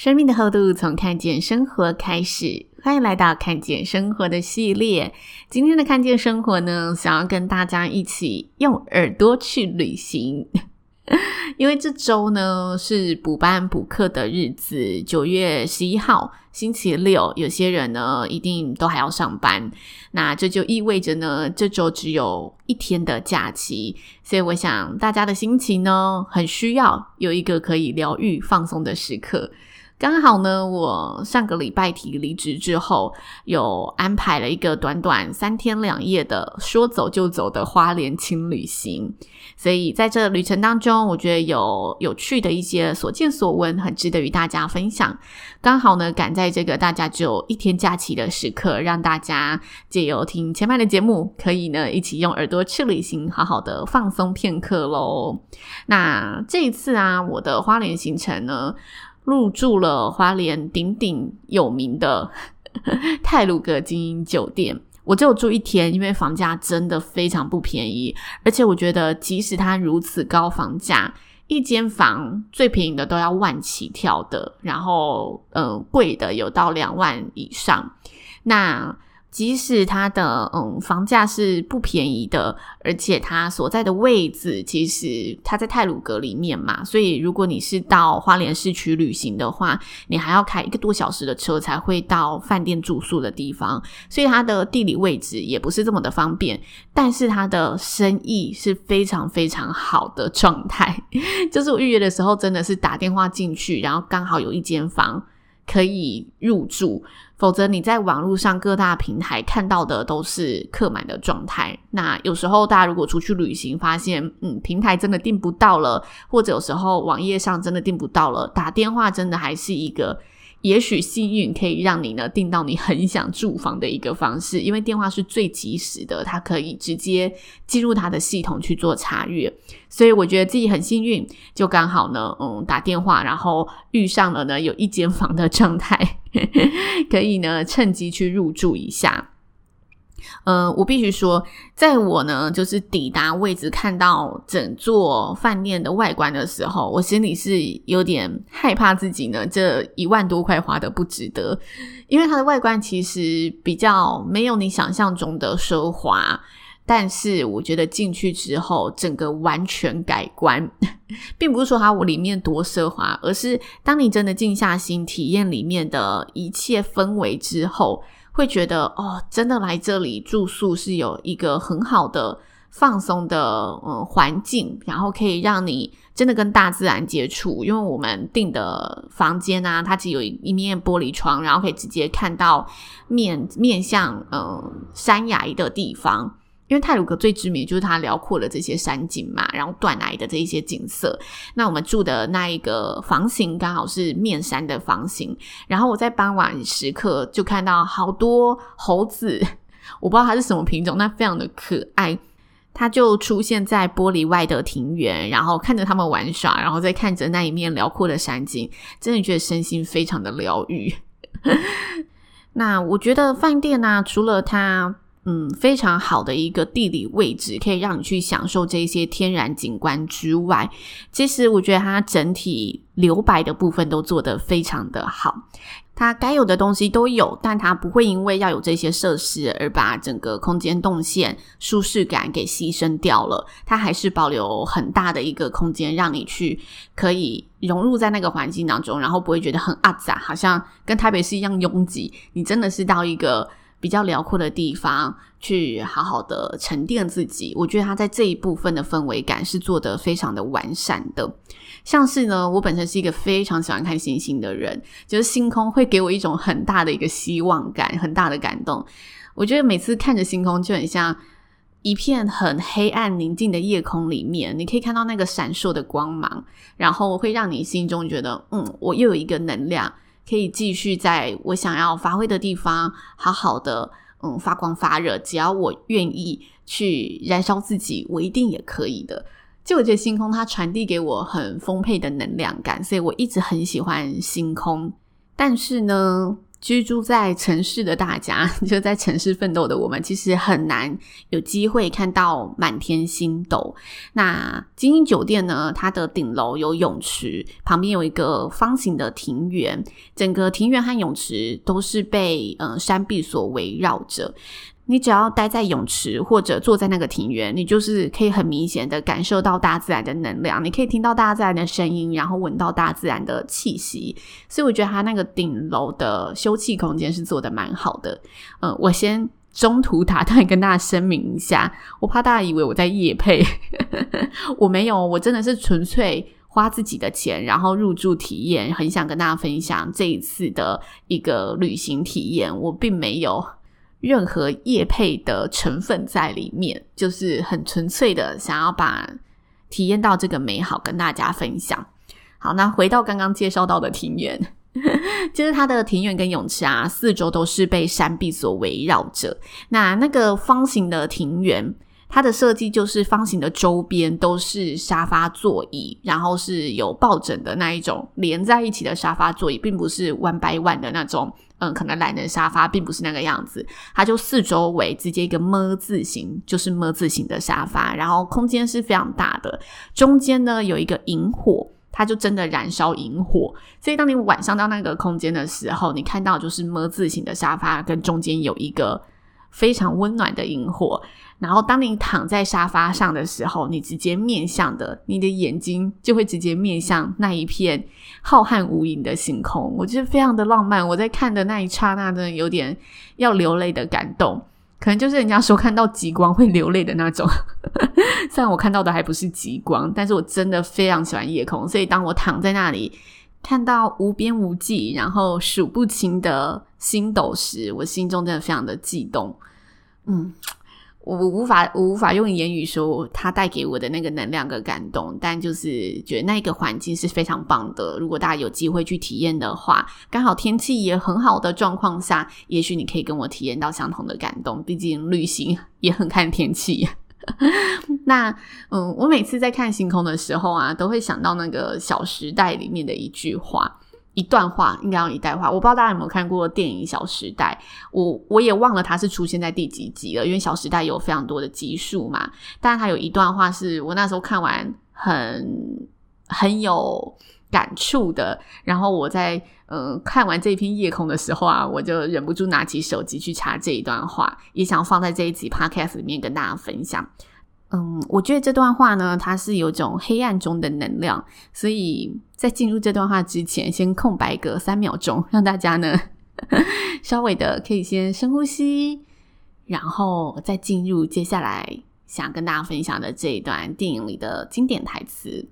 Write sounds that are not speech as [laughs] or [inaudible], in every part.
生命的厚度从看见生活开始，欢迎来到看见生活的系列。今天的看见生活呢，想要跟大家一起用耳朵去旅行，[laughs] 因为这周呢是补班补课的日子，九月十一号星期六，有些人呢一定都还要上班，那这就意味着呢这周只有一天的假期，所以我想大家的心情呢很需要有一个可以疗愈放松的时刻。刚好呢，我上个礼拜提离职之后，有安排了一个短短三天两夜的说走就走的花莲轻旅行，所以在这旅程当中，我觉得有有趣的一些所见所闻，很值得与大家分享。刚好呢，赶在这个大家只有一天假期的时刻，让大家借由听千嫚的节目，可以呢一起用耳朵去旅行，好好的放松片刻喽。那这一次啊，我的花莲行程呢，入住了花莲鼎鼎有名的 [laughs] 泰鲁阁精英酒店，我只有住一天，因为房价真的非常不便宜，而且我觉得即使它如此高房价，一间房最便宜的都要万起跳的，然后呃贵的有到两万以上，那。即使它的嗯房价是不便宜的，而且它所在的位置其实它在泰鲁阁里面嘛，所以如果你是到花莲市区旅行的话，你还要开一个多小时的车才会到饭店住宿的地方，所以它的地理位置也不是这么的方便。但是它的生意是非常非常好的状态，[laughs] 就是我预约的时候真的是打电话进去，然后刚好有一间房可以入住。否则你在网络上各大平台看到的都是客满的状态。那有时候大家如果出去旅行，发现嗯平台真的订不到了，或者有时候网页上真的订不到了，打电话真的还是一个。也许幸运可以让你呢订到你很想住房的一个方式，因为电话是最及时的，它可以直接进入它的系统去做查阅，所以我觉得自己很幸运，就刚好呢，嗯，打电话然后遇上了呢有一间房的状态，[laughs] 可以呢趁机去入住一下。呃，我必须说，在我呢就是抵达位置看到整座饭店的外观的时候，我心里是有点害怕自己呢这一万多块花的不值得，因为它的外观其实比较没有你想象中的奢华，但是我觉得进去之后整个完全改观，[laughs] 并不是说它我里面多奢华，而是当你真的静下心体验里面的一切氛围之后。会觉得哦，真的来这里住宿是有一个很好的放松的嗯环境，然后可以让你真的跟大自然接触。因为我们订的房间啊，它只有一面玻璃窗，然后可以直接看到面面向嗯山崖的地方。因为泰鲁阁最知名就是它辽阔的这些山景嘛，然后断崖的这一些景色。那我们住的那一个房型刚好是面山的房型，然后我在傍晚时刻就看到好多猴子，[laughs] 我不知道它是什么品种，那非常的可爱。它就出现在玻璃外的庭园，然后看着他们玩耍，然后再看着那一面辽阔的山景，真的觉得身心非常的疗愈。[laughs] 那我觉得饭店呢、除了它。嗯，非常好的一个地理位置，可以让你去享受这些天然景观之外，其实我觉得它整体留白的部分都做得非常的好。它该有的东西都有，但它不会因为要有这些设施而把整个空间动线、舒适感给牺牲掉了。它还是保留很大的一个空间，让你去可以融入在那个环境当中，然后不会觉得很阿杂，好像跟台北市一样拥挤。你真的是到一个。比较辽阔的地方，去好好的沉淀自己。我觉得他在这一部分的氛围感是做得非常的完善的。像是呢，我本身是一个非常喜欢看星星的人，就是星空会给我一种很大的一个希望感，很大的感动。我觉得每次看着星空，就很像一片很黑暗宁静的夜空里面，你可以看到那个闪烁的光芒，然后会让你心中觉得，嗯，我又有一个能量，可以继续在我想要发挥的地方，好好的，嗯，发光发热。只要我愿意去燃烧自己，我一定也可以的。就我觉得星空它传递给我很丰沛的能量感，所以我一直很喜欢星空。但是呢，居住在城市的大家，[laughs] 就在城市奋斗的我们，其实很难有机会看到满天星斗。那精英酒店呢，它的顶楼有泳池，旁边有一个方形的庭园，整个庭园和泳池都是被呃山壁所围绕着。你只要待在泳池或者坐在那个庭园，你就是可以很明显的感受到大自然的能量，你可以听到大自然的声音，然后闻到大自然的气息。所以我觉得它那个顶楼的休憩空间是做得蛮好的。嗯，我先中途打断跟大家声明一下，我怕大家以为我在夜配，[laughs] 我没有，我真的是纯粹花自己的钱，然后入住体验，很想跟大家分享这一次的一个旅行体验，我并没有。任何业配的成分在里面，就是很纯粹的想要把体验到这个美好跟大家分享。好，那回到刚刚介绍到的庭园，[laughs] 就是它的庭园跟泳池啊，四周都是被山壁所围绕着。那那个方形的庭园。它的设计就是方形的周边都是沙发座椅，然后是有抱枕的那一种连在一起的沙发座椅，并不是 one by one 的那种。嗯，可能懒人沙发并不是那个样子，它就四周围直接一个么字形，就是么字形的沙发，然后空间是非常大的。中间呢有一个萤火，它就真的燃烧萤火，所以当你晚上到那个空间的时候，你看到就是么字形的沙发跟中间有一个非常温暖的萤火。然后，当你躺在沙发上的时候，你直接面向的，你的眼睛就会直接面向那一片浩瀚无垠的星空。我觉得非常的浪漫。我在看的那一刹那，真的有点要流泪的感动。可能就是人家说看到极光会流泪的那种。[laughs] 虽然我看到的还不是极光，但是我真的非常喜欢夜空。所以，当我躺在那里看到无边无际，然后数不清的星斗时，我心中真的非常的悸动。嗯。我无法，我无法用言语说它带给我的那个能量和感动，但就是觉得那个环境是非常棒的。如果大家有机会去体验的话，刚好天气也很好的状况下，也许你可以跟我体验到相同的感动。毕竟旅行也很看天气。[laughs] 那嗯，我每次在看星空的时候啊，都会想到那个《小时代》里面的一句话。一段话应该要一段话，我不知道大家有没有看过电影《小时代》，我我也忘了它是出现在第几集了，因为《小时代》有非常多的集数嘛。但是它有一段话是我那时候看完很很有感触的，然后我在嗯、看完这篇夜空的时候啊，我就忍不住拿起手机去查这一段话，也想放在这一集 Podcast 里面跟大家分享。嗯，我觉得这段话呢，它是有种黑暗中的能量，所以在进入这段话之前，先空白个三秒钟，让大家呢 [laughs] 稍微的可以先深呼吸，然后再进入接下来想跟大家分享的这一段电影里的经典台词。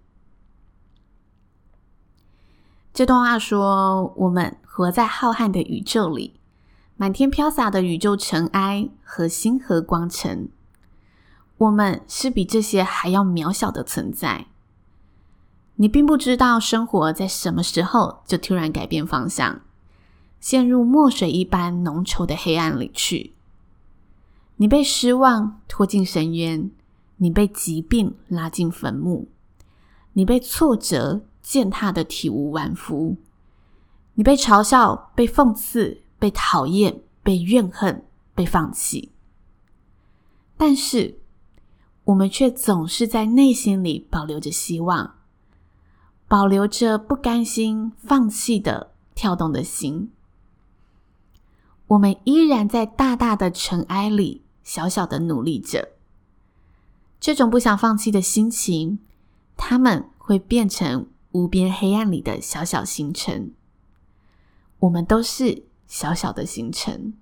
这段话说：“我们活在浩瀚的宇宙里，满天飘洒的宇宙尘埃和星河光尘。”我们是比这些还要渺小的存在。你并不知道生活在什么时候就突然改变方向，陷入墨水一般浓稠的黑暗里去。你被失望拖进深渊，你被疾病拉进坟墓，你被挫折践踏得体无完肤，你被嘲笑、被讽刺、被讨厌、被怨恨、被放弃。但是，我们却总是在内心里保留着希望，保留着不甘心放弃的跳动的心。我们依然在大大的尘埃里小小的努力着。这种不想放弃的心情，它们会变成无边黑暗里的小小星辰。我们都是小小的星辰。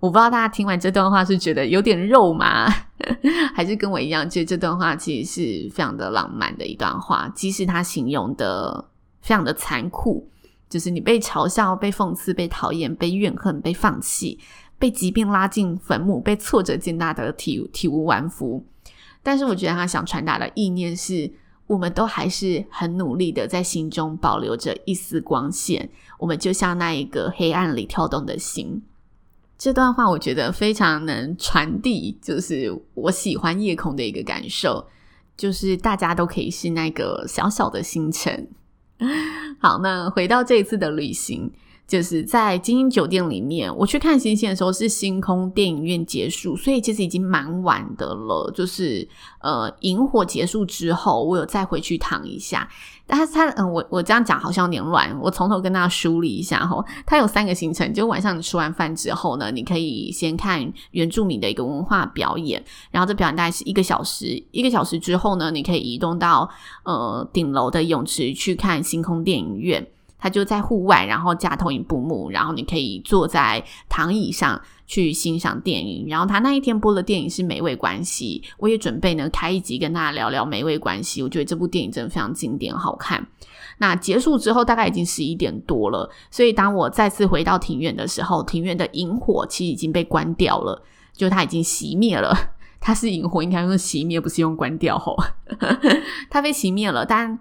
我不知道大家听完这段话是觉得有点肉麻，[laughs] 还是跟我一样觉得这段话其实是非常的浪漫的一段话。即使它形容的非常的残酷，就是你被嘲笑、被讽刺、被讨厌、被怨恨、被放弃、被疾病拉进坟墓、被挫折践踏的体体无完肤。但是我觉得他想传达的意念是，我们都还是很努力的，在心中保留着一丝光线。我们就像那一个黑暗里跳动的心。这段话我觉得非常能传递，就是我喜欢夜空的一个感受，就是大家都可以是那个小小的星辰。好，那回到这一次的旅行。就是在晶英酒店里面，我去看星星的时候是星空电影院结束，所以其实已经蛮晚的了。就是呃，萤火结束之后，我有再回去躺一下。但是它，嗯、我我这样讲好像有点乱，我从头跟大家梳理一下哈。它有三个行程，就晚上你吃完饭之后呢，你可以先看原住民的一个文化表演，然后这表演大概是一个小时，一个小时之后呢，你可以移动到呃顶楼的泳池去看星空电影院。他就在户外，然后架投影布幕，然后你可以坐在躺椅上去欣赏电影。然后他那一天播的电影是《美味关系》，我也准备呢开一集跟大家聊聊《美味关系》。我觉得这部电影真的非常经典，好看。那结束之后大概已经十一点多了，所以当我再次回到庭院的时候，庭院的萤火其实已经被关掉了，就它已经熄灭了。[laughs] 它是萤火，应该用熄灭，不是用关掉吼。[laughs] 它被熄灭了，但。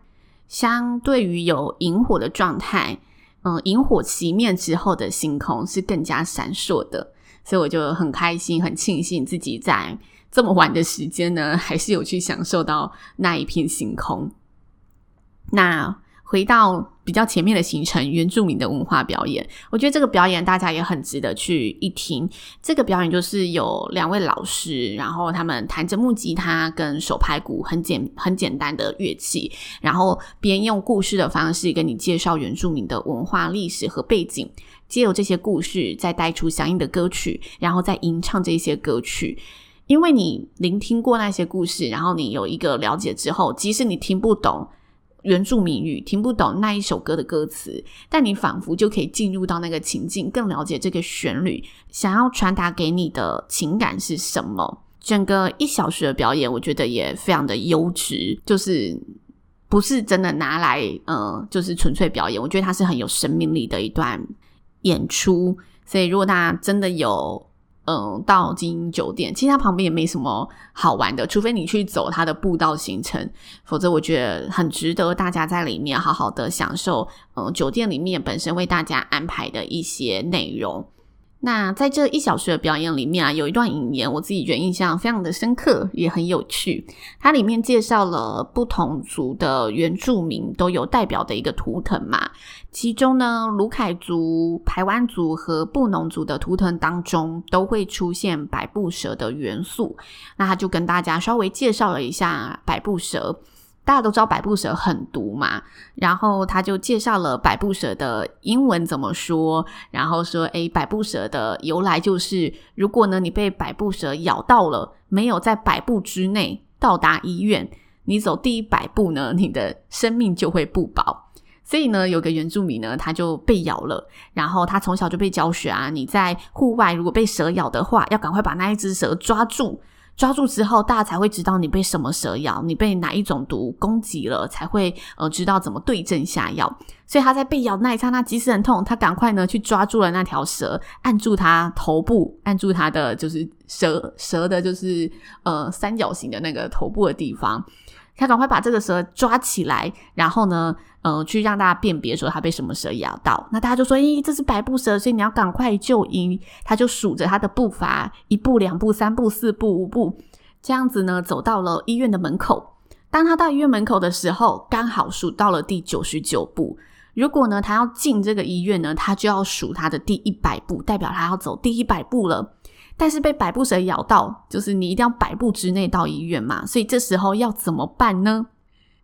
相对于有萤火的状态，嗯，萤火熄灭之后的星空是更加闪烁的，所以我就很开心、很庆幸自己在这么晚的时间呢，还是有去享受到那一片星空。那。回到比较前面的行程，原住民的文化表演，我觉得这个表演大家也很值得去一听。这个表演就是有两位老师，然后他们弹着木吉他跟手拍鼓，很简很简单的乐器，然后边用故事的方式跟你介绍原住民的文化历史和背景，借由这些故事再带出相应的歌曲，然后再吟唱这些歌曲。因为你聆听过那些故事，然后你有一个了解之后，即使你听不懂。原住民语听不懂那一首歌的歌词，但你仿佛就可以进入到那个情境，更了解这个旋律想要传达给你的情感是什么。整个一小时的表演，我觉得也非常的优质，就是不是真的拿来呃，就是纯粹表演。我觉得它是很有生命力的一段演出。所以如果大家真的有。嗯，到晶英酒店，其实它旁边也没什么好玩的，除非你去走它的步道行程，否则我觉得很值得大家在里面好好的享受。嗯，酒店里面本身为大家安排的一些内容。那在这一小时的表演里面啊，有一段引言，我自己觉得印象非常的深刻，也很有趣。它里面介绍了不同族的原住民都有代表的一个图腾嘛，其中呢，鲁凯族、排湾族和布农族的图腾当中都会出现百步蛇的元素。那他就跟大家稍微介绍了一下百步蛇。大家都知道百步蛇很毒嘛，然后他就介绍了百步蛇的英文怎么说，然后说，诶，百步蛇的由来就是，如果呢你被百步蛇咬到了，没有在百步之内到达医院，你走第一百步呢，你的生命就会不保。所以呢，有个原住民呢，他就被咬了，然后他从小就被教学啊，你在户外如果被蛇咬的话，要赶快把那一只蛇抓住。抓住之后，大家才会知道你被什么蛇咬，你被哪一种毒攻击了，才会呃知道怎么对症下药。所以他在被咬那一刹那，即使很痛，他赶快呢去抓住了那条蛇，按住他头部，按住他的就是蛇蛇的，就是呃三角形的那个头部的地方。他赶快把这个蛇抓起来，然后呢，呃，去让大家辨别说他被什么蛇咬到。那大家就说：“咦，这是百步蛇，所以你要赶快就医。”他就数着他的步伐，一步、两步、三步、四步、五步，这样子呢，走到了医院的门口。当他到医院门口的时候，刚好数到了第九十九步。如果呢，他要进这个医院呢，他就要数他的第一百步，代表他要走第一百步了。但是被百步蛇咬到，就是你一定要百步之内到医院嘛，所以这时候要怎么办呢？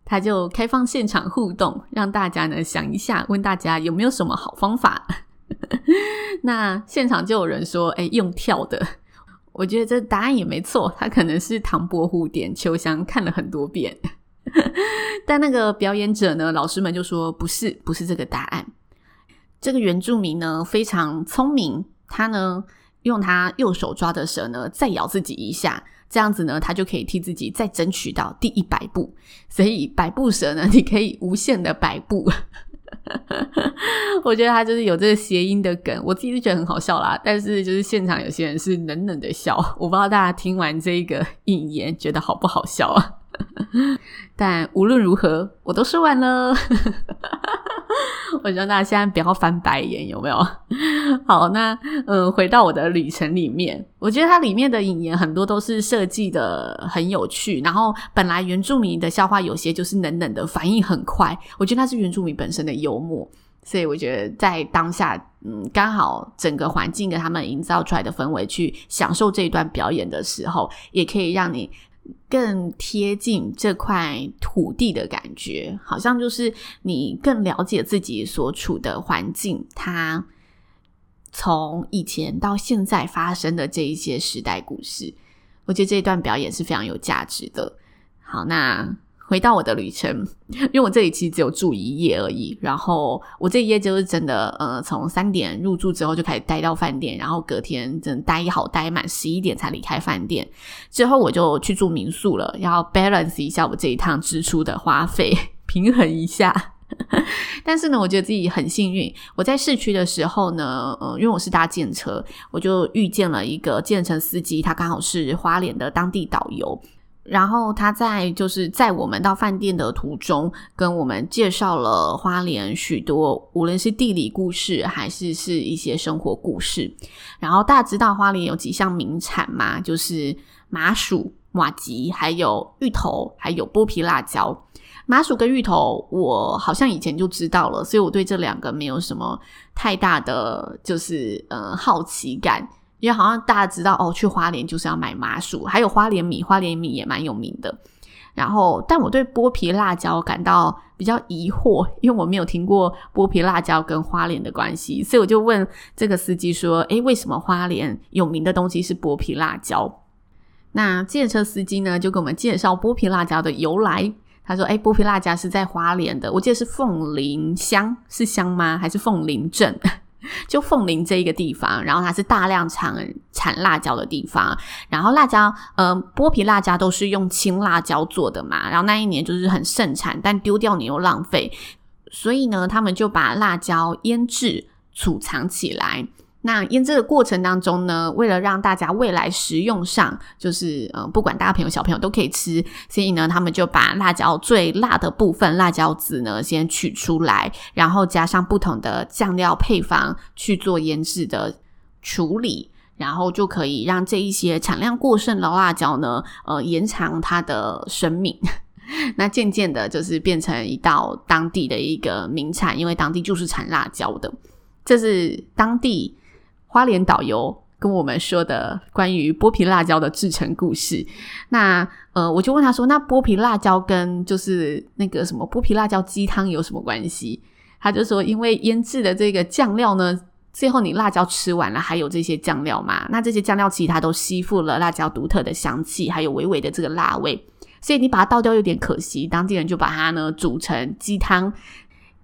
他就开放现场互动，让大家呢想一下，问大家有没有什么好方法。[laughs] 那现场就有人说：“哎，用跳的。”我觉得这答案也没错，他可能是唐伯虎点秋香看了很多遍。[laughs] 但那个表演者呢，老师们就说：“不是，不是这个答案。”这个原住民呢非常聪明，他呢。用他右手抓的蛇呢，再咬自己一下，这样子呢，他就可以替自己再争取到第一百步。所以百步蛇呢，你可以无限的百步。[laughs] 我觉得他就是有这个谐音的梗，我自己是觉得很好笑啦。但是就是现场有些人是冷冷的笑，我不知道大家听完这个引言觉得好不好笑啊？[laughs] 但无论如何，我都说完了。[laughs] 我希望大家现在不要翻白眼，有没有？[laughs] 好，那嗯，回到我的旅程里面，我觉得它里面的引言很多都是设计的很有趣。然后本来原住民的笑话有些就是冷冷的，反应很快。我觉得那是原住民本身的幽默，所以我觉得在当下，嗯，刚好整个环境给他们营造出来的氛围，去享受这一段表演的时候，也可以让你。更贴近这块土地的感觉，好像就是你更了解自己所处的环境，它从以前到现在发生的这一些时代故事，我觉得这一段表演是非常有价值的。好，那。回到我的旅程，[laughs] 因为我这里其实只有住一夜而已。然后我这一夜就是真的，呃，从三点入住之后就开始待到饭店，然后隔天真待好待满十一点才离开饭店。之后我就去住民宿了，要 balance 一下我这一趟支出的花费，[laughs] 平衡一下。[laughs] 但是呢，我觉得自己很幸运。我在市区的时候呢，呃，因为我是搭建车，我就遇见了一个计程车司机，他刚好是花莲的当地导游。然后他在就是在我们到饭店的途中，跟我们介绍了花莲许多，无论是地理故事还是是一些生活故事。然后大家知道花莲有几项名产吗？就是麻薯、麻糬，还有芋头，还有剥皮辣椒。麻薯跟芋头，我好像以前就知道了，所以我对这两个没有什么太大的就是呃好奇感。因为好像大家知道哦，去花莲就是要买麻薯，还有花莲米，花莲米也蛮有名的。然后，但我对剥皮辣椒感到比较疑惑，因为我没有听过剥皮辣椒跟花莲的关系，所以我就问这个司机说：“诶，为什么花莲有名的东西是剥皮辣椒？”那计程车司机呢，就给我们介绍剥皮辣椒的由来。他说：“诶，剥皮辣椒是在花莲的，我记得是凤林乡，是乡吗？还是凤林镇？”就凤林这一个地方，然后它是大量产产辣椒的地方，然后辣椒，呃，剥皮辣椒都是用青辣椒做的嘛，然后那一年就是很盛产，但丢掉你又浪费，所以呢，他们就把辣椒腌制储藏起来。那腌制的过程当中呢，为了让大家未来食用上，就是呃，不管大朋友小朋友都可以吃，所以呢，他们就把辣椒最辣的部分辣椒籽呢先取出来，然后加上不同的酱料配方去做腌制的处理，然后就可以让这一些产量过剩的辣椒呢，呃，延长它的生命。[laughs] 那渐渐的，就是变成一道当地的一个名产，因为当地就是产辣椒的，这是当地。花莲导游跟我们说的关于剥皮辣椒的制成故事，那呃，我就问他说：“那剥皮辣椒跟就是那个什么剥皮辣椒鸡汤有什么关系？”他就说：“因为腌制的这个酱料呢，最后你辣椒吃完了还有这些酱料嘛，那这些酱料其实它都吸附了辣椒独特的香气，还有微微的这个辣味，所以你把它倒掉有点可惜。当地人就把它呢煮成鸡汤。”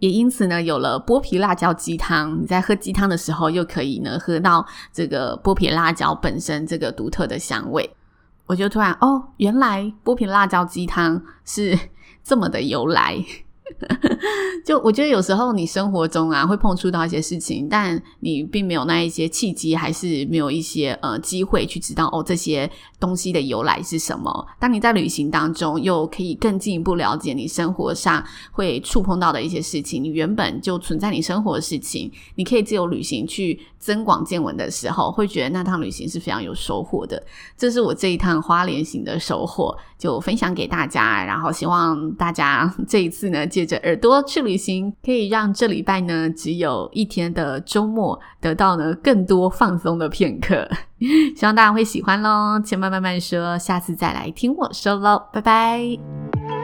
也因此呢，有了剥皮辣椒鸡汤。你在喝鸡汤的时候，又可以呢喝到这个剥皮辣椒本身这个独特的香味。我就突然哦，原来剥皮辣椒鸡汤是这么的由来。[laughs] 就我觉得有时候你生活中啊会碰触到一些事情，但你并没有那一些契机，还是没有一些呃机会去知道哦这些东西的由来是什么。当你在旅行当中，又可以更进一步了解你生活上会触碰到的一些事情，你原本就存在你生活的事情，你可以自由旅行去增广见闻的时候，会觉得那趟旅行是非常有收获的。这是我这一趟花莲行的收获，就分享给大家。然后希望大家 [laughs] 这一次呢，借着耳朵去旅行，可以让这礼拜呢只有一天的周末得到呢更多放松的片刻。[laughs] 希望大家会喜欢喽！千万慢慢说，下次再来听我说喽，拜拜。